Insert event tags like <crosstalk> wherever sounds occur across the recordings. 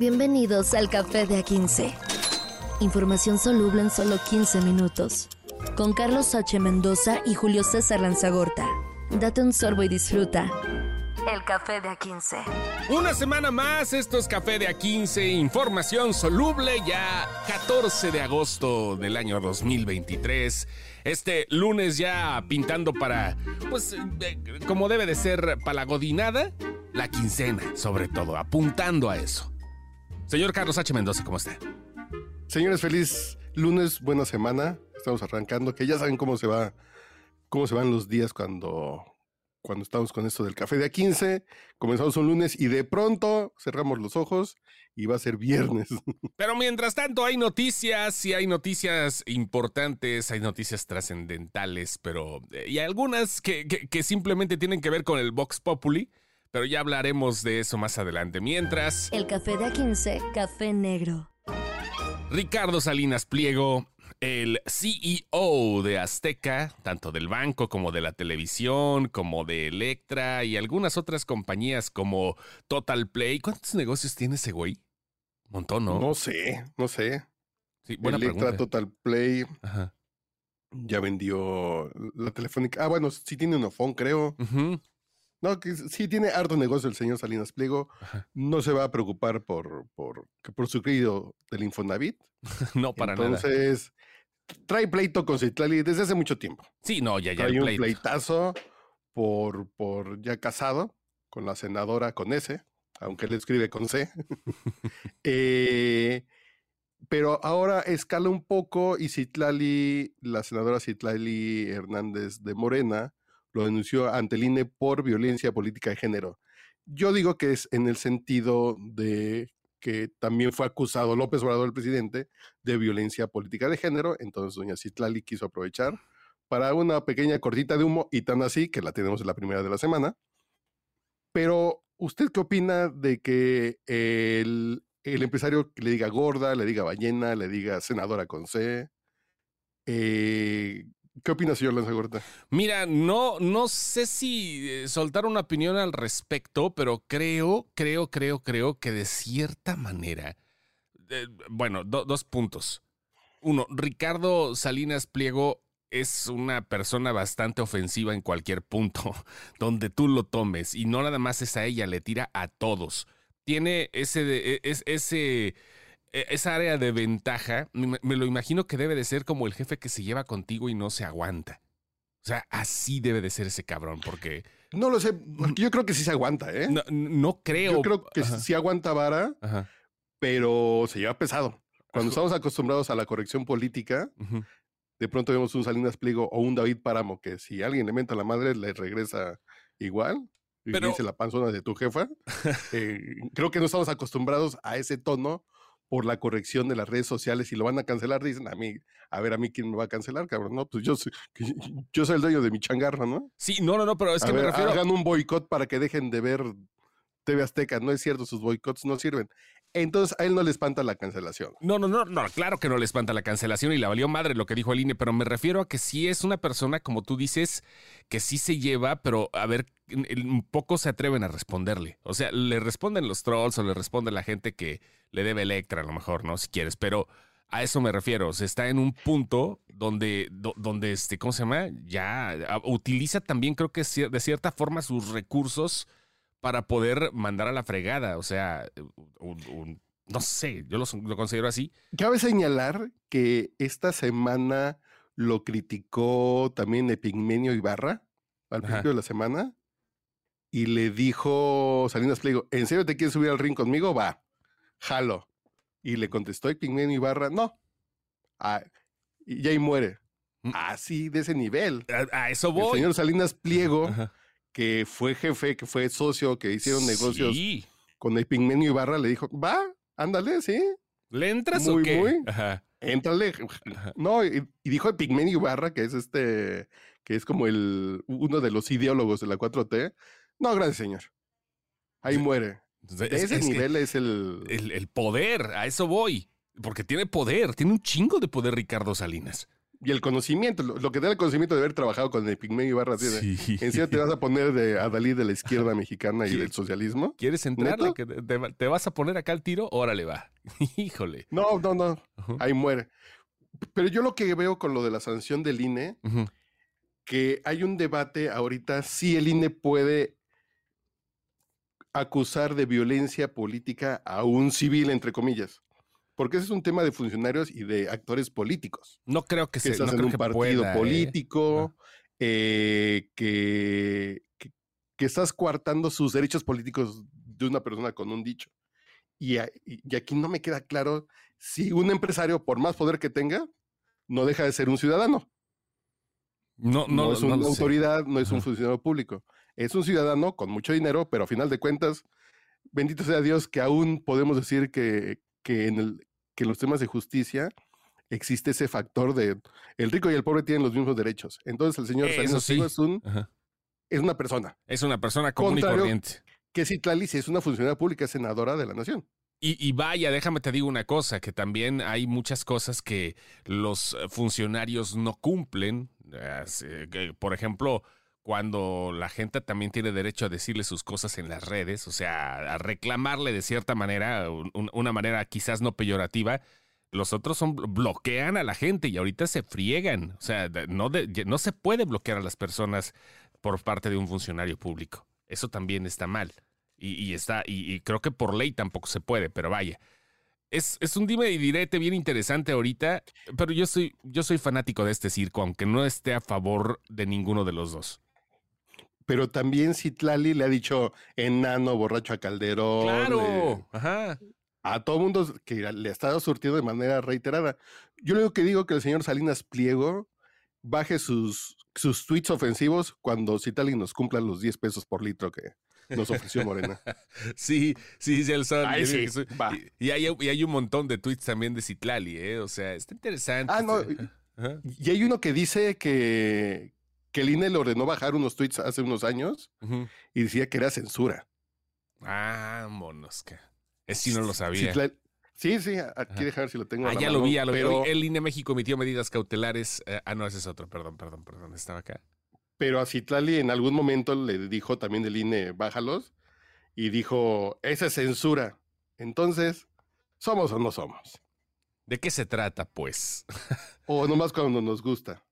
Bienvenidos al Café de A15. Información soluble en solo 15 minutos. Con Carlos H. Mendoza y Julio César Lanzagorta. Date un sorbo y disfruta. El Café de A15. Una semana más, esto es Café de A15, información soluble ya 14 de agosto del año 2023. Este lunes ya pintando para, pues, eh, como debe de ser, para la godinada, la quincena, sobre todo, apuntando a eso. Señor Carlos H. Mendoza, ¿cómo está? Señores, feliz lunes, buena semana. Estamos arrancando, que ya saben cómo se va, cómo se van los días cuando, cuando estamos con esto del café de A15. Comenzamos un lunes y de pronto cerramos los ojos y va a ser viernes. <laughs> Pero mientras tanto hay noticias y hay noticias importantes, hay noticias trascendentales, pero eh, y algunas que, que, que simplemente tienen que ver con el Vox Populi pero ya hablaremos de eso más adelante. Mientras... El café de A15, café negro. Ricardo Salinas Pliego, el CEO de Azteca, tanto del banco como de la televisión, como de Electra y algunas otras compañías como Total Play. ¿Cuántos negocios tiene ese güey? Montón, ¿no? No sé, no sé. Sí, buena Electra, pregunta. Total Play, Ajá. ya vendió la telefónica. Ah, bueno, sí tiene un phone, creo. Ujú. No, que sí tiene harto negocio el señor Salinas Pliego. Ajá. No se va a preocupar por, por, por su crédito del Infonavit. <laughs> No, para nada. Entonces, trae pleito con Citlali desde hace mucho tiempo. Sí, no, ya, ya. Trae el un pleito. pleitazo por, por ya casado con la senadora con S, aunque él escribe con C. <laughs> Eh, pero ahora escala un poco y Citlali, la senadora Citlali Hernández de Morena, lo denunció ante el INE por violencia política de género. Yo digo que es en el sentido de que también fue acusado López Obrador, el presidente, de violencia política de género. Entonces, doña Citlali quiso aprovechar para una pequeña cortita de humo y tan así que la tenemos en la primera de la semana. Pero, ¿usted qué opina de que el, el empresario le diga gorda, le diga ballena, le diga senadora con C? Eh, ¿Qué opina, señor Lanzagorta? Mira, no, no sé si eh, soltar una opinión al respecto, pero creo, creo, creo, creo que de cierta manera, eh, bueno, do- dos puntos. Uno, Ricardo Salinas Pliego es una persona bastante ofensiva en cualquier punto <laughs> donde tú lo tomes y no nada más es a ella, le tira a todos. Tiene ese, e- es, ese, esa área de ventaja, me, me lo imagino que debe de ser como el jefe que se lleva contigo y no se aguanta. O sea, así debe de ser ese cabrón, porque No lo sé, porque yo creo que sí se aguanta, ¿eh? no, no creo. yo creo que Ajá, sí aguanta vara, ajá, pero se lleva pesado. Cuando estamos acostumbrados a la corrección política, de pronto vemos un Salinas Pliego o un David Páramo que si alguien le menta la madre, le regresa igual. Y Pero- dice la panzona de tu jefa. <laughs> Eh, creo que no estamos acostumbrados a ese tono por la corrección de las redes sociales y lo van a cancelar. Dicen a mí, a ver, a mí quién me va a cancelar, cabrón. No, pues yo soy, <laughs> yo soy el dueño de mi changarra, ¿no? Sí, no, no, no, pero es a que me ver, refiero. hagan un boicot para que dejen de ver TV Azteca. No es cierto, sus boicots no sirven. Entonces a él no le espanta la cancelación. No, no, no, no, claro que no le espanta la cancelación y la valió madre lo que dijo el INE, pero me refiero a que sí es una persona, como tú dices, que sí se lleva, pero a ver, poco se atreven a responderle. O sea, le responden los trolls o le responde la gente que le debe Electra, a lo mejor, ¿no? Si quieres, pero a eso me refiero. O sea, está en un punto donde, do- donde este, ¿cómo se llama? Ya utiliza también, creo que de cierta forma, sus recursos para poder mandar a la fregada. O sea, un- un- no sé, yo lo, lo considero así. Cabe señalar que esta semana lo criticó también Epigmenio Ibarra al Ajá. principio de la semana y le dijo Salinas Pliego, ¿en serio te quieres subir al ring conmigo? Va, jalo. Y le contestó Epigmenio Ibarra, no. Ah, y ahí muere. Mm. Así, de ese nivel. A, a eso El voy. señor Salinas Pliego, Ajá. que fue jefe, que fue socio, que hicieron negocios con Epigmenio Ibarra, le dijo, va, ándale, sí, ¿Le entras Muy, o qué? muy. Ajá. Éntrale. Ajá. No, y, y dijo Epigmenio Ibarra, que es este, que es como el uno de los ideólogos de la 4T. No, gracias, señor. Ahí Sí. muere. De ese es nivel es el, el, el poder, a eso voy. Porque tiene poder, tiene un chingo de poder Ricardo Salinas. y el conocimiento, lo, que da el conocimiento de haber trabajado con el Pigmeo Ibarra. Sí. Encima te vas a poner de, a Dalí de la izquierda mexicana y del socialismo. ¿Quieres entrar? te, vas a poner acá el tiro? Órale, va. <laughs> Híjole. No, no, no. Ahí muere. Pero yo lo que veo con lo de la sanción del INE, que hay un debate ahorita si el INE puede acusar de violencia política a un civil, entre comillas porque ese es un tema de funcionarios y de actores políticos. No creo que, se estás en un partido ¿eh? político, eh, que, que, estás coartando sus derechos políticos de una persona con un dicho. Y, y, aquí no me queda claro si un empresario, por más poder que tenga, no deja de ser un ciudadano. No, no, es una autoridad, no es un funcionario público. Es un ciudadano con mucho dinero, pero a final de cuentas, bendito sea Dios que aún podemos decir que, que en el, que en los temas de justicia existe ese factor de el rico y el pobre tienen los mismos derechos. Entonces el señor Salinas es un es una persona. Es una persona común y corriente. Que Citlali es una funcionaria pública, senadora de la nación. Y, y, vaya, déjame te digo una cosa, que también hay muchas cosas que los funcionarios no cumplen. Por ejemplo, cuando la gente también tiene derecho a decirle sus cosas en las redes, o sea, a reclamarle de cierta manera, una manera quizás no peyorativa, los otros son bloquean a la gente y ahorita se friegan. O sea, no, se puede bloquear a las personas por parte de un funcionario público. Eso también está mal. Y, está, y, creo que por ley tampoco se puede, pero vaya. Es, es, un dime y direte bien interesante ahorita, pero yo soy, yo soy fanático de este circo, aunque no esté a favor de ninguno de los dos pero también Citlali le ha dicho enano, borracho a Calderón. Claro, ajá. A todo mundo que le ha estado surtiendo de manera reiterada. Yo lo que digo que el señor Salinas Pliego baje sus, sus tweets ofensivos cuando Citlali nos cumpla los 10 pesos por litro que nos ofreció Morena. <laughs> sí, sí, sí, el sol. sí, y, hay, y, hay, un montón de tweets también de Citlali, ¿eh? O sea, está interesante. Ah, no. Y hay uno que dice que, que el INE le ordenó bajar unos tweets hace unos años y decía que era censura. Ah, monosca. Es si no lo sabía. Sí, sí, aquí ver si lo tengo. Ah, ya lo vi, ya lo vi. El INE México emitió medidas cautelares. Eh, ah, no, ese es otro, perdón, perdón, perdón, estaba acá. Pero a Citlali en algún momento le dijo también el INE, bájalos, y dijo, esa es censura. Entonces, ¿somos o no somos? ¿De qué se trata, pues? o nomás cuando nos gusta.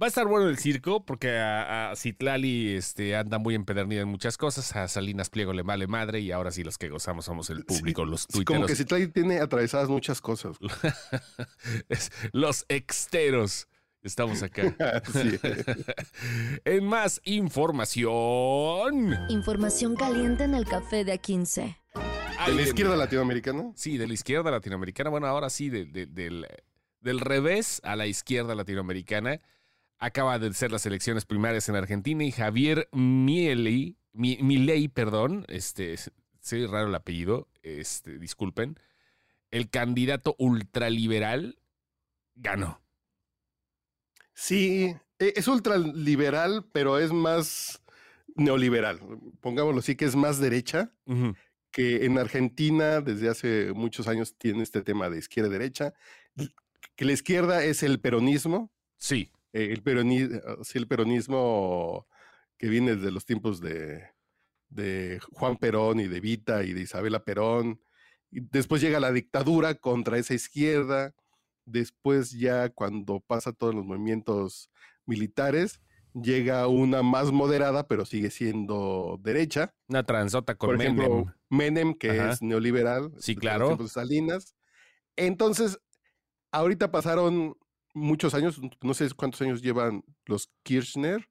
Va a estar bueno el circo porque a, Citlali este, anda muy empedernida en muchas cosas, a Salinas Pliego le vale madre y ahora sí los que gozamos somos el público, los tuiteros. Como que Citlali tiene atravesadas muchas cosas. <laughs> los exteros. Estamos acá. <laughs> en más información. Información caliente en el café de A15. ¿De la izquierda latinoamericana? Sí, de la izquierda latinoamericana. Bueno, ahora sí, del, del revés a la izquierda latinoamericana. Acaba de ser las elecciones primarias en Argentina y Javier Milei, Milei, perdón, este, sé raro el apellido, este, disculpen, el candidato ultraliberal ganó. Sí, e, es ultraliberal, pero es más neoliberal. Pongámoslo así, que es más derecha. Que en Argentina desde hace muchos años tiene este tema de izquierda-derecha. Que la izquierda es el peronismo. Sí. Eh, el, peronismo, el peronismo que viene desde los tiempos de, de Juan Perón y de Vita y de Isabela Perón. Y después llega la dictadura contra esa izquierda. Después ya cuando pasa todos los movimientos militares, llega una más moderada, pero sigue siendo derecha. Una transota con Por Menem. Menem, que es neoliberal. Sí, claro. Salinas. Entonces, ahorita pasaron muchos años, no sé cuántos años llevan los Kirchner,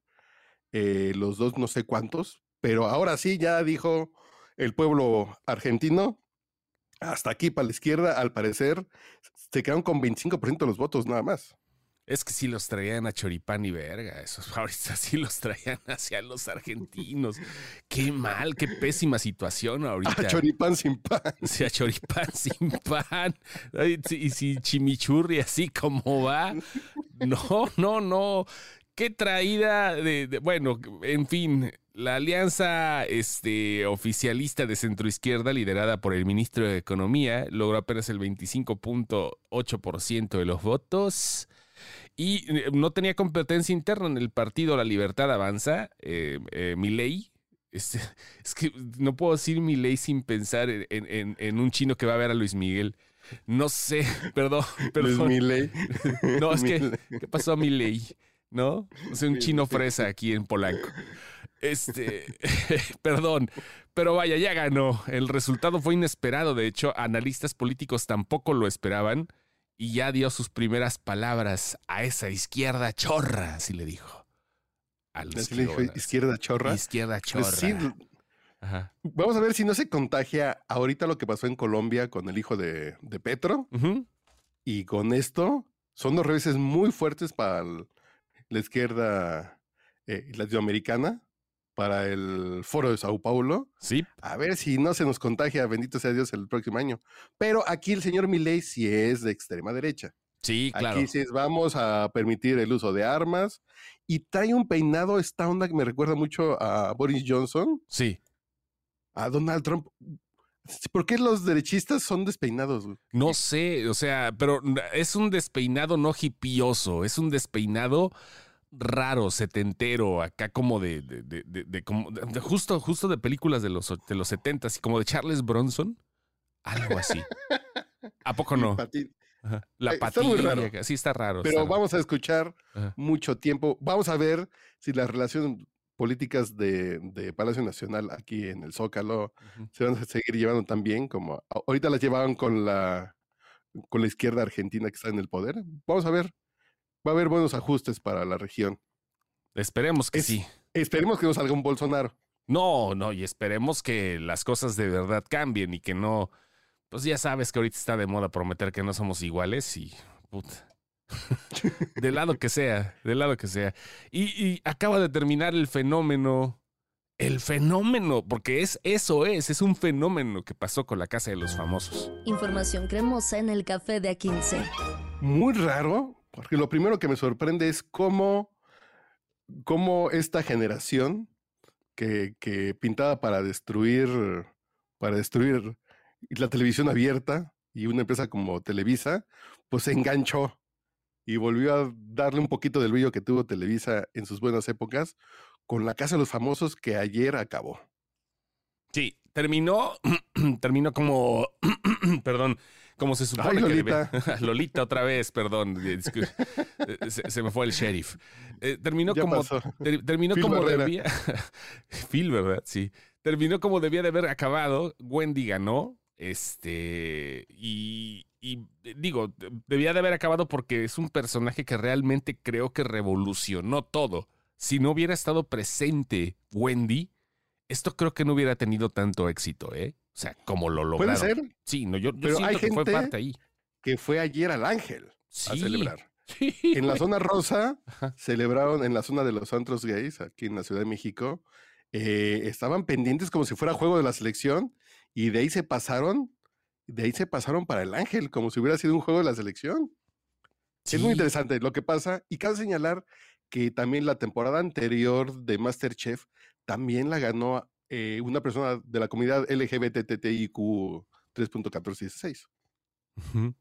eh, los dos no sé cuántos, pero ahora sí ya dijo el pueblo argentino, hasta aquí para la izquierda, al parecer, se quedaron con 25% de los votos nada más. Es que sí los traían a choripán y verga, esos <laughs> ahorita sí los traían hacia los argentinos. Qué mal, qué pésima situación <laughs> ahorita. A choripán sin pan. Sí, a choripán <laughs> sin pan. Y si chimichurri así como va. No, no, no. Qué traída de, bueno, en fin, la alianza este, oficialista de centroizquierda, liderada por el ministro de Economía, logró apenas el 25.8% de los votos Y eh, no tenía competencia interna en el partido La Libertad Avanza, eh, eh, Milei. Es, <laughs> es, que no puedo decir Milei sin pensar en, en, en, un chino que va a ver a Luis Miguel. No sé, <laughs> perdón. <laughs> perdón. Luis Milei. No, es que, ¿qué pasó a Milei? ¿No? O sea, un chino fresa aquí en Polanco. Este, perdón, pero vaya, ya ganó. El resultado fue inesperado. De hecho, analistas políticos tampoco lo esperaban y ya dio sus primeras palabras a esa izquierda chorra, así le dijo. A le dijo izquierda chorra. Izquierda chorra. Pues sí, Ajá. Vamos a ver si no se contagia ahorita lo que pasó en Colombia con el hijo de, de Petro. Uh -huh. Y con esto son dos reveses muy fuertes para el, la izquierda eh, latinoamericana, para el foro de Sao Paulo. Sí. A ver si no se nos contagia, bendito sea Dios, el próximo año. Pero aquí el señor Milei sí es de extrema derecha. Sí, claro. Aquí sí es, vamos a permitir el uso de armas. Y trae un peinado, esta onda que me recuerda mucho a Boris Johnson. Sí. A Donald Trump. ¿Por qué los derechistas son despeinados? No sé, o sea, pero es un despeinado no hipioso, es un despeinado raro, setentero, acá como de, de, de, de, de como justo, justo de películas de los, de los setentas, como de Charles Bronson, algo así. ¿A poco no? La patilla, está muy raro. sí está raro. Pero está vamos raro. a escuchar Ajá. mucho tiempo. Vamos a ver si las relaciones políticas de, de, Palacio Nacional aquí en el Zócalo uh -huh. se van a seguir llevando tan bien como ahorita las llevaban con la con la izquierda argentina que está en el poder. Vamos a ver. Va a haber buenos ajustes para la región. Esperemos que es, sí. Esperemos que no salga un Bolsonaro. No, no, y esperemos que las cosas de verdad cambien y que no. Pues ya sabes que ahorita está de moda prometer que no somos iguales y. Puta. <laughs> del lado que sea, del lado que sea. Y, y, acaba de terminar el fenómeno. El fenómeno, porque es eso es, es un fenómeno que pasó con la Casa de los Famosos. Información cremosa en el café de A15. Muy raro, porque lo primero que me sorprende es cómo, cómo esta generación que, que pintada para destruir, para destruir la televisión abierta y una empresa como Televisa, pues se enganchó y volvió a darle un poquito del brillo que tuvo Televisa en sus buenas épocas con la Casa de los Famosos que ayer acabó. Sí, terminó, <clears throat> terminó como, <clears throat> perdón, como se supone Ay, que Lolita. debe. <laughs> Lolita otra vez, perdón, <laughs> se, se, me fue el sheriff. Eh, terminó ya como, ter, terminó Phil como Barrera. debía. <laughs> Phil, ¿verdad? Sí. Terminó como debía de haber acabado. Wendy ganó. Este, y, y, digo, debía de haber acabado porque es un personaje que realmente creo que revolucionó todo. Si no hubiera estado presente Wendy, esto creo que no hubiera tenido tanto éxito, ¿eh? O sea, como lo lograron. ¿Puede ser? Sí, no, yo, yo Pero siento hay que gente fue parte ahí. que fue ayer al Ángel sí. a celebrar. <laughs> Sí, en la zona rosa Ajá. celebraron en la zona de los antros gays, aquí en la Ciudad de México. Eh, estaban pendientes como si fuera juego de la selección y de ahí se pasaron, de ahí se pasaron para el Ángel, como si hubiera sido un juego de la selección. Sí. Es muy interesante lo que pasa y cabe señalar que también la temporada anterior de Masterchef también la ganó eh, una persona de la comunidad LGBTTIQ 3.1416. Ujú.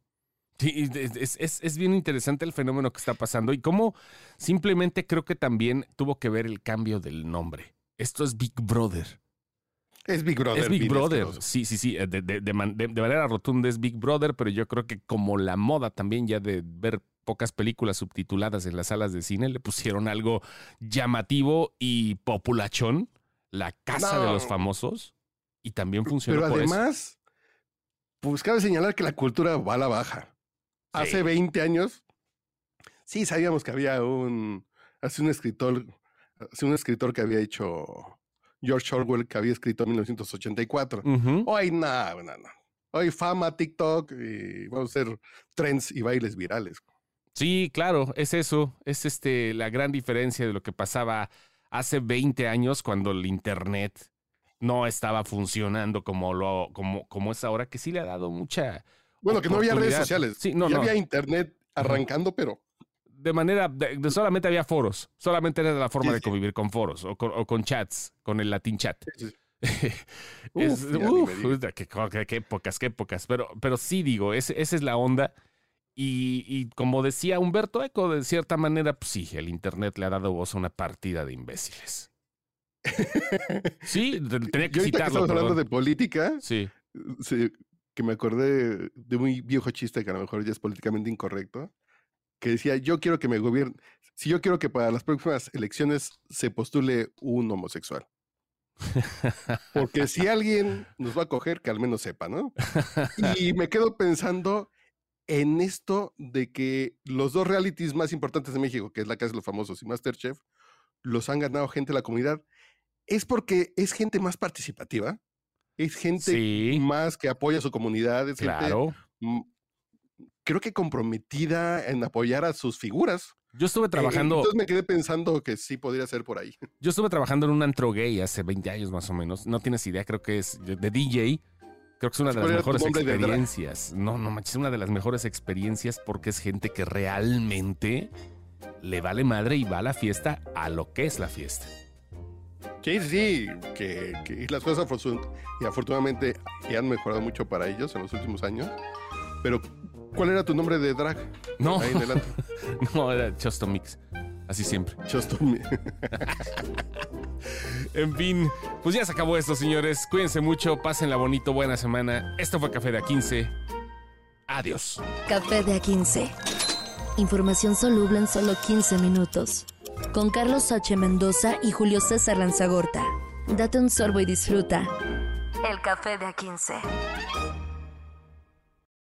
Sí, es, es, es, bien interesante el fenómeno que está pasando y cómo simplemente creo que también tuvo que ver el cambio del nombre. Esto es Big Brother. Es Big Brother. Es Big Brother. Sí, sí, sí. De, de, de, man, de, manera rotunda es Big Brother, pero yo creo que como la moda también ya de ver pocas películas subtituladas en las salas de cine, le pusieron algo llamativo y populachón, la casa no. de los famosos, y también funcionó. Pero por además, eso. pues cabe señalar que la cultura va a la baja. Sí. Hace 20 años, sí sabíamos que había un, hace un escritor, hace un escritor que había hecho George Orwell, que había escrito en 1984. Uh -huh. Hoy nada, no, no. Hoy fama, TikTok, y vamos a hacer trends y bailes virales. Sí, claro, es eso. Es este la gran diferencia de lo que pasaba hace 20 años cuando el Internet no estaba funcionando como, lo, como, como es ahora, que sí le ha dado mucha. Bueno, que no había redes sociales. Sí, no, ya no. había Internet arrancando, pero. De manera. De, de solamente había foros. Solamente era la forma sí, de convivir con foros o con, o con, chats, con el Latin chat. <laughs> Es, uf, uf, qué, qué, qué, épocas, qué épocas. Pero, pero sí digo, es, esa es la onda. Y, y como decía Humberto Eco, de cierta manera, pues sí, el Internet le ha dado voz a una partida de imbéciles. <laughs> Sí, te- tenía que Yo ahorita que citarlo. estamos hablando de política, Sí. sí, que me acordé de un viejo chiste que a lo mejor ya es políticamente incorrecto, que decía, yo quiero que me gobierne, si yo quiero que para las próximas elecciones se postule un homosexual. Porque si alguien nos va a coger, que al menos sepa, ¿no? <laughs> Y me quedo pensando en esto de que los dos realities más importantes de México, que es La Casa de los Famosos y Masterchef, los han ganado gente de la comunidad. ¿Es porque es gente más participativa? ¿Es gente Sí, más que apoya a su comunidad? ¿Es gente, claro. mm, creo que comprometida en apoyar a sus figuras? Yo estuve Eh, trabajando, Entonces me quedé pensando que sí podría ser por ahí. yo estuve trabajando en un antro gay hace 20 años más o menos. No tienes idea, creo que es de DJ. Creo que es una de las ¿Cuál era tu mejores experiencias. No, no manches, es una de las mejores experiencias porque es gente que realmente le vale madre y va a la fiesta a lo que es la fiesta. Sí, sí, que, que las cosas afortun- y afortunadamente ya han mejorado mucho para ellos en los últimos años. Pero, ¿cuál era tu nombre de drag? No, Ahí <laughs> no, era Chostomix. Así siempre. Me. <laughs> En fin, pues ya se acabó esto, señores. Cuídense mucho, pásenla bonito, buena semana. Esto fue Café de A15. Adiós. Café de A15. Información soluble en solo 15 minutos. Con Carlos H. Mendoza y Julio César Lanzagorta. Date un sorbo y disfruta. El café de A15.